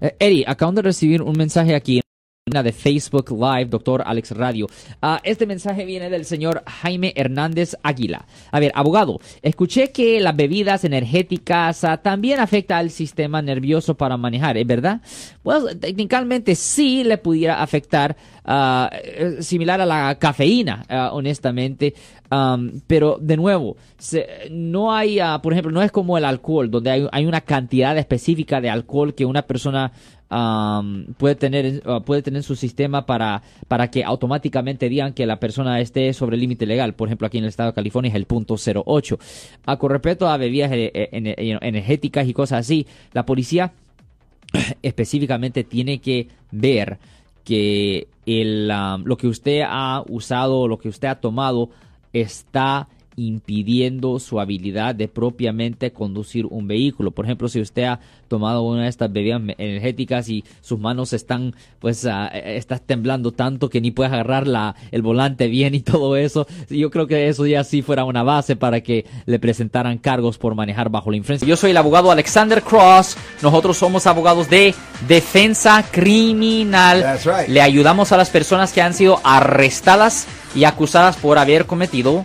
Eh, Eddie, acabo de recibir un mensaje aquí de Facebook Live, doctor Alex Radio. Ah, este mensaje viene del señor Jaime Hernández Águila. A ver, abogado, escuché que las bebidas energéticas ah, también afectan al sistema nervioso para manejar, ¿es verdad? Pues técnicamente sí le pudiera afectar, ah, eh, similar a la cafeína, honestamente. pero de nuevo, no hay, por ejemplo, no es como el alcohol, donde hay una cantidad específica de alcohol que una persona puede tener uh, puede tener su sistema para, para que automáticamente digan que la persona esté sobre el límite legal. Por ejemplo, aquí en el estado de California es el punto 08. A, con respecto a bebidas eh, eh, energéticas y cosas así, la policía específicamente tiene que ver que el, lo que usted ha usado, lo que usted ha tomado, está impidiendo su habilidad de propiamente conducir un vehículo. Por ejemplo, si usted ha tomado una de estas bebidas energéticas y sus manos están, pues, uh, estás temblando tanto que ni puedes agarrar la, el volante bien y todo eso, yo creo que eso ya sí fuera una base para que le presentaran cargos por manejar bajo la influencia. Yo soy el abogado Alexander Cross. Nosotros somos abogados de defensa criminal. Le ayudamos a las personas que han sido arrestadas y acusadas por haber cometido